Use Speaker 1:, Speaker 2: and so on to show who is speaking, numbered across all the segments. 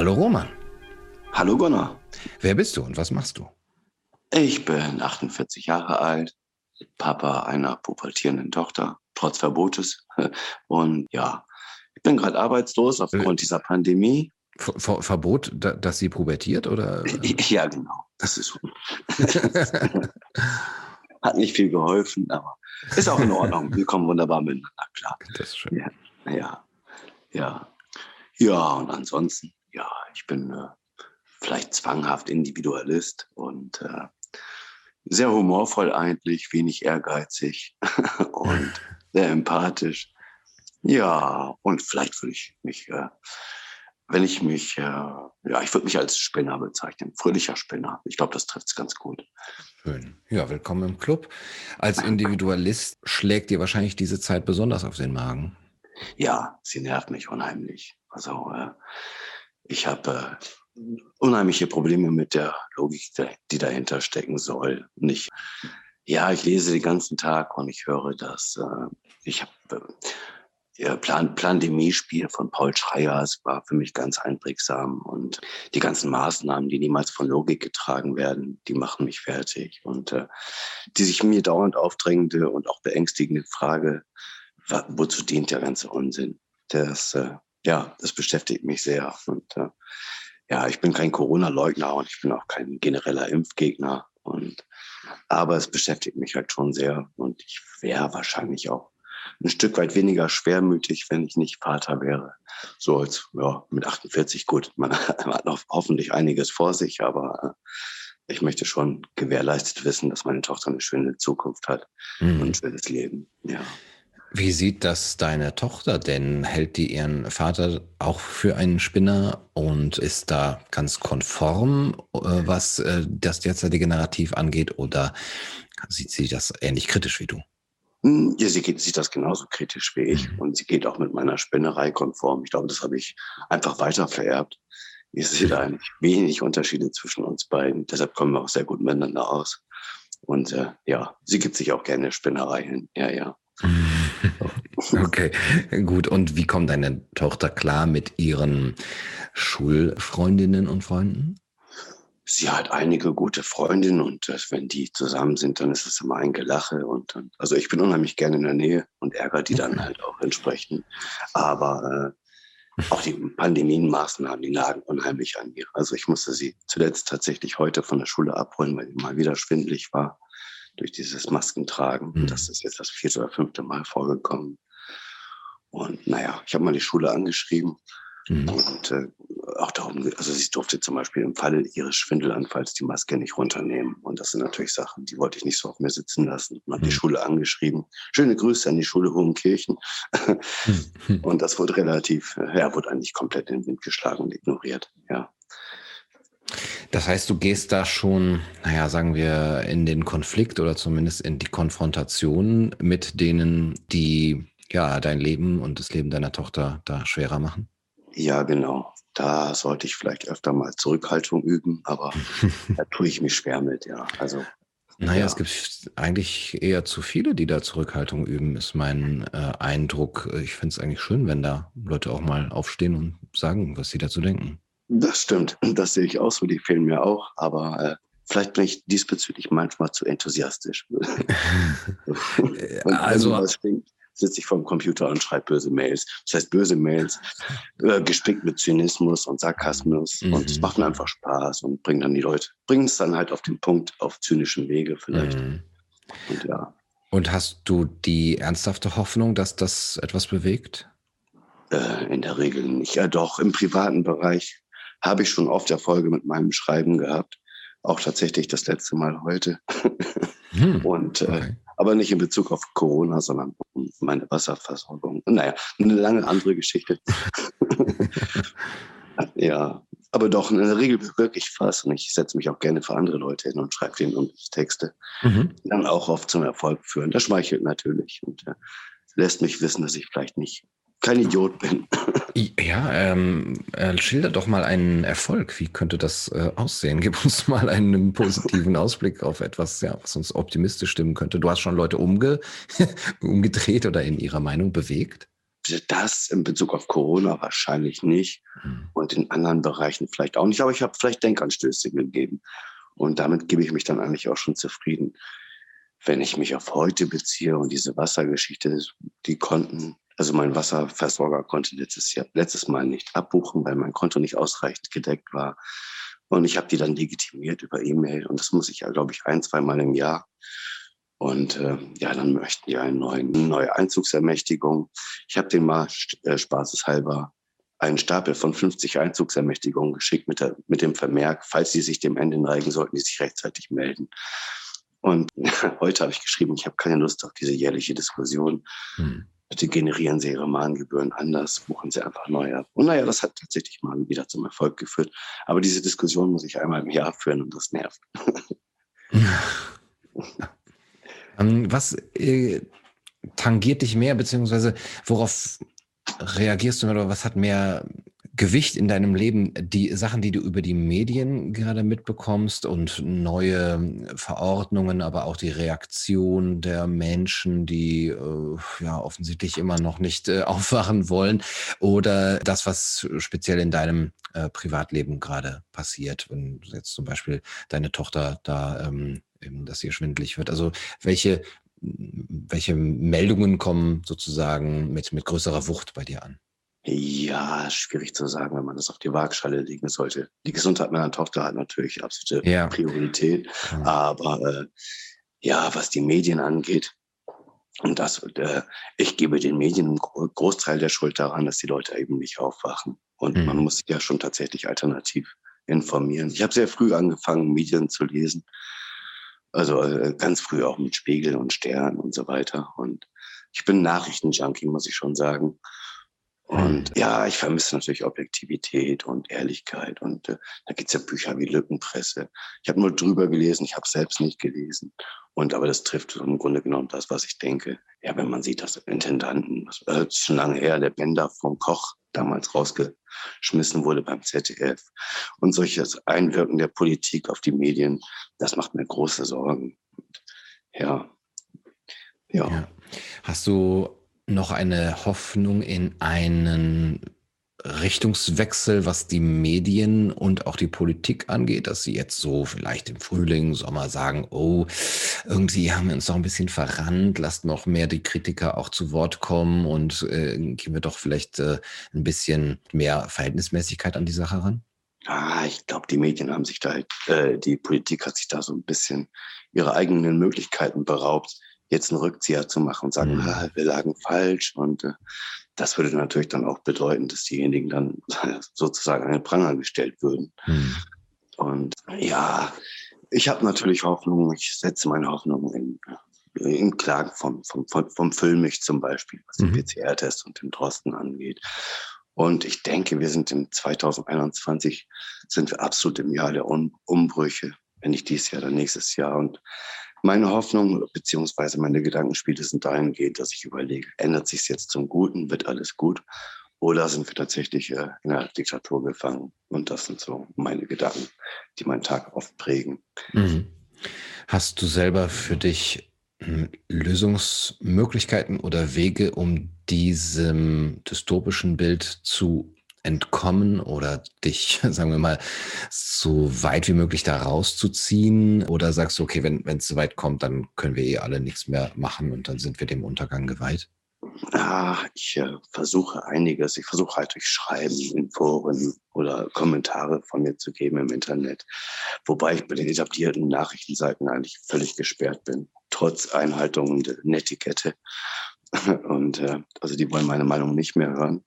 Speaker 1: Hallo Roman.
Speaker 2: Hallo Gunnar.
Speaker 1: Wer bist du und was machst du?
Speaker 2: Ich bin 48 Jahre alt, Papa einer pubertierenden Tochter, trotz Verbotes. Und ja, ich bin gerade arbeitslos aufgrund äh, dieser Pandemie.
Speaker 1: Ver Verbot, dass sie pubertiert oder?
Speaker 2: Ja, genau. Das ist hat nicht viel geholfen, aber ist auch in Ordnung. Wir kommen wunderbar miteinander klar.
Speaker 1: Das ist schön.
Speaker 2: Ja, ja, ja. Ja, und ansonsten, ja, ich bin äh, vielleicht zwanghaft Individualist und äh, sehr humorvoll eigentlich, wenig ehrgeizig und sehr empathisch. Ja, und vielleicht würde ich mich, äh, wenn ich mich, äh, ja, ich würde mich als Spinner bezeichnen, fröhlicher Spinner. Ich glaube, das trifft es ganz gut.
Speaker 1: Schön. Ja, willkommen im Club. Als Individualist schlägt dir wahrscheinlich diese Zeit besonders auf den Magen.
Speaker 2: Ja, sie nervt mich unheimlich. Also äh, ich habe äh, unheimliche Probleme mit der Logik, die dahinter stecken soll. Nicht. Ja, ich lese den ganzen Tag und ich höre das. Äh, ich habe äh, Plan Plandemie-Spiel von Paul Schreier, es war für mich ganz einprägsam und die ganzen Maßnahmen, die niemals von Logik getragen werden, die machen mich fertig und äh, die sich mir dauernd aufdrängende und auch beängstigende Frage, wozu dient der ganze Unsinn? Das äh, ja, das beschäftigt mich sehr. Und äh, ja, ich bin kein Corona-Leugner und ich bin auch kein genereller Impfgegner. Und aber es beschäftigt mich halt schon sehr. Und ich wäre wahrscheinlich auch ein Stück weit weniger schwermütig, wenn ich nicht Vater wäre. So als ja, mit 48 gut, man hat noch hoffentlich einiges vor sich, aber äh, ich möchte schon gewährleistet wissen, dass meine Tochter eine schöne Zukunft hat mhm. und ein schönes Leben. Ja.
Speaker 1: Wie sieht das deine Tochter denn? Hält die ihren Vater auch für einen Spinner und ist da ganz konform, äh, was äh, das derzeitige Narrativ angeht, oder sieht sie das ähnlich kritisch wie du?
Speaker 2: Hm, ja, sie geht, sieht das genauso kritisch wie ich mhm. und sie geht auch mit meiner Spinnerei konform. Ich glaube, das habe ich einfach weiter vererbt. Ich sehe da eigentlich wenig Unterschiede zwischen uns beiden. Deshalb kommen wir auch sehr gut miteinander aus. Und äh, ja, sie gibt sich auch gerne Spinnerei hin. Ja, ja.
Speaker 1: Okay, gut. Und wie kommt deine Tochter klar mit ihren Schulfreundinnen und Freunden?
Speaker 2: Sie hat einige gute Freundinnen und äh, wenn die zusammen sind, dann ist es immer ein Gelache. Und dann, also ich bin unheimlich gerne in der Nähe und ärgere die dann halt auch entsprechend. Aber äh, auch die Pandemienmaßnahmen, die nagen unheimlich an mir. Also ich musste sie zuletzt tatsächlich heute von der Schule abholen, weil sie mal wieder schwindlig war durch dieses Maskentragen. Mhm. Das ist jetzt das vierte oder fünfte Mal vorgekommen. Und naja, ich habe mal die Schule angeschrieben mhm. und äh, auch darum, also sie durfte zum Beispiel im Falle ihres Schwindelanfalls die Maske nicht runternehmen. Und das sind natürlich Sachen, die wollte ich nicht so auf mir sitzen lassen. Man hat mhm. die Schule angeschrieben. Schöne Grüße an die Schule Hohenkirchen. Mhm. und das wurde relativ, ja, wurde eigentlich komplett in den Wind geschlagen und ignoriert. Ja.
Speaker 1: Das heißt, du gehst da schon, naja, sagen wir, in den Konflikt oder zumindest in die Konfrontation mit denen, die ja dein Leben und das Leben deiner Tochter da schwerer machen?
Speaker 2: Ja, genau. Da sollte ich vielleicht öfter mal Zurückhaltung üben, aber da tue ich mich schwer mit, ja. Also
Speaker 1: naja, ja. es gibt eigentlich eher zu viele, die da Zurückhaltung üben, ist mein äh, Eindruck. Ich finde es eigentlich schön, wenn da Leute auch mal aufstehen und sagen, was sie dazu denken.
Speaker 2: Das stimmt. Das sehe ich auch so. Die fehlen mir auch. Aber äh, vielleicht bin ich diesbezüglich manchmal zu enthusiastisch. also sitze ich vor dem Computer und schreibe böse Mails. Das heißt, böse Mails, äh, gespickt mit Zynismus und Sarkasmus. Mhm. Und es macht mir einfach Spaß und bringen dann die Leute, bringen es dann halt auf den Punkt, auf zynischen Wege vielleicht. Mhm.
Speaker 1: Und ja. Und hast du die ernsthafte Hoffnung, dass das etwas bewegt?
Speaker 2: Äh, in der Regel nicht. Ja, doch, im privaten Bereich habe ich schon oft Erfolge mit meinem Schreiben gehabt. Auch tatsächlich das letzte Mal heute. Hm, und äh, aber nicht in Bezug auf Corona, sondern um meine Wasserversorgung. Naja, eine lange andere Geschichte. ja, aber doch, in der Regel bewirke ich was und ich setze mich auch gerne für andere Leute hin und schreibe denen und Texte, mhm. die dann auch oft zum Erfolg führen. Das schmeichelt natürlich und äh, lässt mich wissen, dass ich vielleicht nicht kein Idiot bin.
Speaker 1: Ja, ähm, äh, schilder doch mal einen Erfolg. Wie könnte das äh, aussehen? Gib uns mal einen positiven Ausblick auf etwas, ja, was uns optimistisch stimmen könnte. Du hast schon Leute umge umgedreht oder in ihrer Meinung bewegt?
Speaker 2: das in Bezug auf Corona wahrscheinlich nicht mhm. und in anderen Bereichen vielleicht auch nicht, aber ich habe vielleicht Denkanstöße gegeben. Und damit gebe ich mich dann eigentlich auch schon zufrieden. Wenn ich mich auf heute beziehe und diese Wassergeschichte, die konnten, also mein Wasserversorger konnte letztes Jahr, letztes Mal nicht abbuchen, weil mein Konto nicht ausreichend gedeckt war. Und ich habe die dann legitimiert über E-Mail. Und das muss ich ja, glaube ich, ein, zwei Mal im Jahr. Und äh, ja, dann möchten die eine neue, Einzugsermächtigung. Ich habe den mal äh, spaßeshalber einen Stapel von 50 Einzugsermächtigungen geschickt mit, der, mit dem Vermerk, falls sie sich dem Ende neigen, sollten die sich rechtzeitig melden. Und heute habe ich geschrieben, ich habe keine Lust auf diese jährliche Diskussion. Hm. Bitte generieren Sie Ihre Mahngebühren anders, buchen Sie einfach neu ab. Und naja, das hat tatsächlich mal wieder zum Erfolg geführt. Aber diese Diskussion muss ich einmal im Jahr führen und das nervt.
Speaker 1: Was äh, tangiert dich mehr, beziehungsweise worauf reagierst du mehr oder was hat mehr Gewicht in deinem Leben? Die Sachen, die du über die Medien gerade mitbekommst und neue Verordnungen, aber auch die Reaktion der Menschen, die äh, ja offensichtlich immer noch nicht äh, aufwachen wollen oder das, was speziell in deinem äh, Privatleben gerade passiert, wenn jetzt zum Beispiel deine Tochter da ähm, eben, dass ihr schwindlig wird. Also welche welche Meldungen kommen sozusagen mit, mit größerer Wucht bei dir an?
Speaker 2: Ja, schwierig zu sagen, wenn man das auf die Waagschale legen sollte. Die Gesundheit meiner Tochter hat natürlich absolute ja. Priorität. Ja. Aber äh, ja, was die Medien angeht, und das, äh, ich gebe den Medien einen Großteil der Schuld daran, dass die Leute eben nicht aufwachen. Und mhm. man muss sich ja schon tatsächlich alternativ informieren. Ich habe sehr früh angefangen, Medien zu lesen. Also äh, ganz früh auch mit Spiegel und Stern und so weiter. Und ich bin Nachrichtenjunkie, muss ich schon sagen. Und ja, ich vermisse natürlich Objektivität und Ehrlichkeit. Und äh, da gibt's ja Bücher wie Lückenpresse. Ich habe nur drüber gelesen, ich habe selbst nicht gelesen. Und aber das trifft im Grunde genommen das, was ich denke. Ja, wenn man sieht, dass Intendanten, das äh, ist schon lange her, der Bender vom Koch damals rausgeschmissen wurde beim ZDF. Und solches Einwirken der Politik auf die Medien, das macht mir große Sorgen. Ja.
Speaker 1: Ja. ja. Hast du noch eine Hoffnung in einen Richtungswechsel, was die Medien und auch die Politik angeht, dass sie jetzt so vielleicht im Frühling, Sommer sagen, oh, irgendwie haben wir uns noch ein bisschen verrannt, lasst noch mehr die Kritiker auch zu Wort kommen und äh, gehen wir doch vielleicht äh, ein bisschen mehr Verhältnismäßigkeit an die Sache ran?
Speaker 2: Ah, ich glaube, die Medien haben sich da, äh, die Politik hat sich da so ein bisschen ihre eigenen Möglichkeiten beraubt jetzt einen Rückzieher zu machen und sagen, mhm. ah, wir lagen falsch. Und äh, das würde natürlich dann auch bedeuten, dass diejenigen dann sozusagen an den Pranger gestellt würden. Mhm. Und ja, ich habe natürlich Hoffnung, ich setze meine Hoffnung in, in Klagen vom, vom, vom, vom Füllmich zum Beispiel, was mhm. den PCR-Test und den Drosten angeht. Und ich denke, wir sind im 2021, sind wir absolut im Jahr der um Umbrüche, wenn nicht dieses Jahr, dann nächstes Jahr. Und meine Hoffnung beziehungsweise meine Gedankenspiele sind dahingehend, dass ich überlege, ändert sich jetzt zum Guten, wird alles gut? Oder sind wir tatsächlich äh, in einer Diktatur gefangen? Und das sind so meine Gedanken, die meinen Tag oft prägen. Mhm.
Speaker 1: Hast du selber für dich hm, Lösungsmöglichkeiten oder Wege, um diesem dystopischen Bild zu entkommen oder dich, sagen wir mal, so weit wie möglich da rauszuziehen? Oder sagst du, okay, wenn es so weit kommt, dann können wir eh alle nichts mehr machen und dann sind wir dem Untergang geweiht?
Speaker 2: Ah, ich äh, versuche einiges. Ich versuche halt durch Schreiben in Foren oder Kommentare von mir zu geben im Internet. Wobei ich bei den etablierten Nachrichtenseiten eigentlich völlig gesperrt bin, trotz Einhaltung der Netiquette. Und äh, also die wollen meine Meinung nicht mehr hören.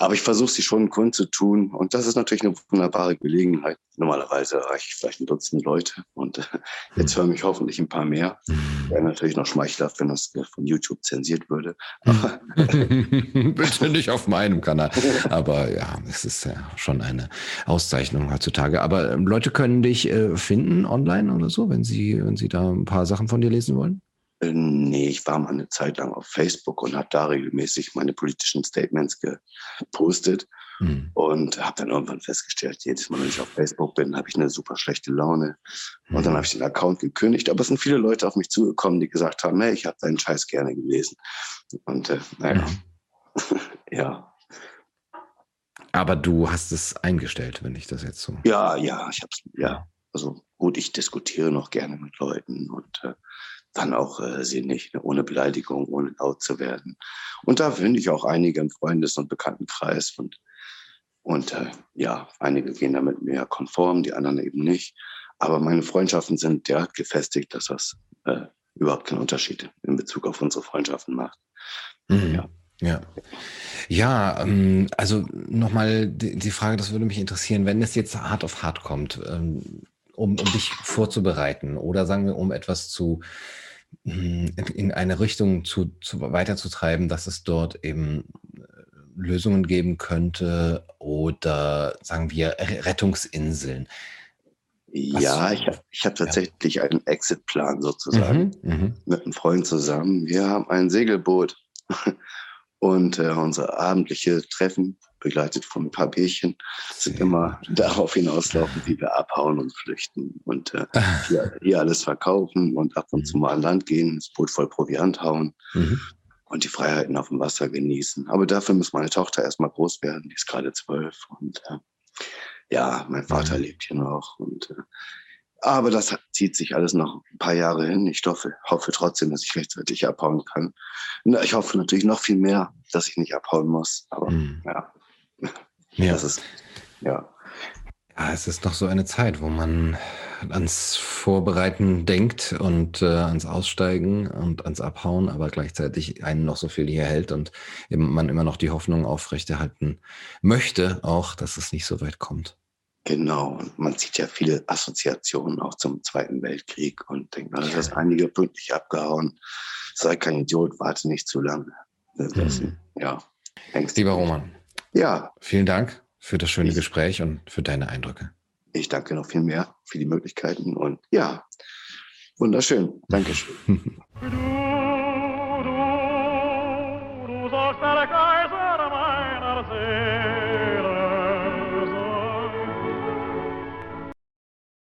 Speaker 2: Aber ich versuche sie schon kundzutun. Und das ist natürlich eine wunderbare Gelegenheit. Normalerweise erreiche ich vielleicht ein Dutzend Leute. Und äh, jetzt hören mich hoffentlich ein paar mehr. Mhm. Wäre natürlich noch schmeichelhaft, wenn das von YouTube zensiert würde.
Speaker 1: Bitte nicht auf meinem Kanal. Aber ja, es ist ja schon eine Auszeichnung heutzutage. Aber ähm, Leute können dich äh, finden online oder so, wenn sie, wenn sie da ein paar Sachen von dir lesen wollen?
Speaker 2: Äh, nee, ich war mal eine Zeit lang auf Facebook und habe da regelmäßig meine politischen Statements gepostet mhm. und habe dann irgendwann festgestellt, jedes Mal, wenn ich auf Facebook bin, habe ich eine super schlechte Laune. Mhm. Und dann hm. habe ich den Account gekündigt. Aber es sind viele Leute auf mich zugekommen, die gesagt haben, hey, ich habe deinen Scheiß gerne gelesen. Und äh, naja. Mhm. ja.
Speaker 1: Aber du hast es eingestellt, wenn ich das jetzt so.
Speaker 2: Ja, ja, ich hab's, ja. Also gut, ich diskutiere noch gerne mit Leuten und äh, dann auch äh, sinnig, ne, ohne Beleidigung, ohne laut zu werden. Und da finde ich auch einige im Freundes- und Bekanntenkreis und, und äh, ja, einige gehen damit mir konform, die anderen eben nicht. Aber meine Freundschaften sind derart gefestigt, dass das äh, überhaupt keinen Unterschied in Bezug auf unsere Freundschaften macht.
Speaker 1: Mhm. Ja. Ja, ja ähm, also nochmal die, die Frage, das würde mich interessieren, wenn es jetzt hart auf hart kommt, ähm, um, um dich vorzubereiten oder sagen wir, um etwas zu hm, in eine Richtung zu, zu weiterzutreiben, dass es dort eben äh, Lösungen geben könnte oder sagen wir Rettungsinseln.
Speaker 2: Ja, ich habe ich hab tatsächlich ja. einen Exit-Plan sozusagen mhm, mhm, mit einem Freund zusammen. Wir haben ein Segelboot und äh, unsere abendliche Treffen, begleitet von ein paar Bierchen, sind immer darauf hinauslaufen, wie wir abhauen und flüchten und äh, hier, hier, alles verkaufen und ab und zu mhm. mal an Land gehen, das Boot voll Proviant hauen mhm. und die Freiheiten auf dem Wasser genießen. Aber dafür muss meine Tochter erstmal groß werden, die ist gerade zwölf und äh, ja, mein Vater mhm. lebt hier noch. Und, äh, aber das zieht sich alles noch ein paar Jahre hin. Ich hoffe, hoffe trotzdem, dass ich rechtzeitig abhauen kann. Ich hoffe natürlich noch viel mehr, dass ich nicht abhauen muss. Aber mhm. ja.
Speaker 1: Ja. Das ist, ja. Ja, es ist noch so eine Zeit, wo man ans Vorbereiten denkt und äh, ans Aussteigen und ans Abhauen, aber gleichzeitig einen noch so viel hier hält und eben man immer noch die Hoffnung aufrechterhalten möchte, auch, dass es nicht so weit kommt.
Speaker 2: Genau, und man sieht ja viele Assoziationen auch zum Zweiten Weltkrieg und denkt, das ist einige pünktlich abgehauen. Sei kein Idiot, warte nicht zu lange. Das, mhm. Ja.
Speaker 1: Lieber Roman. Ja. Vielen Dank für das schöne ich, Gespräch und für deine Eindrücke.
Speaker 2: Ich danke noch viel mehr für die Möglichkeiten und ja, wunderschön. Dankeschön.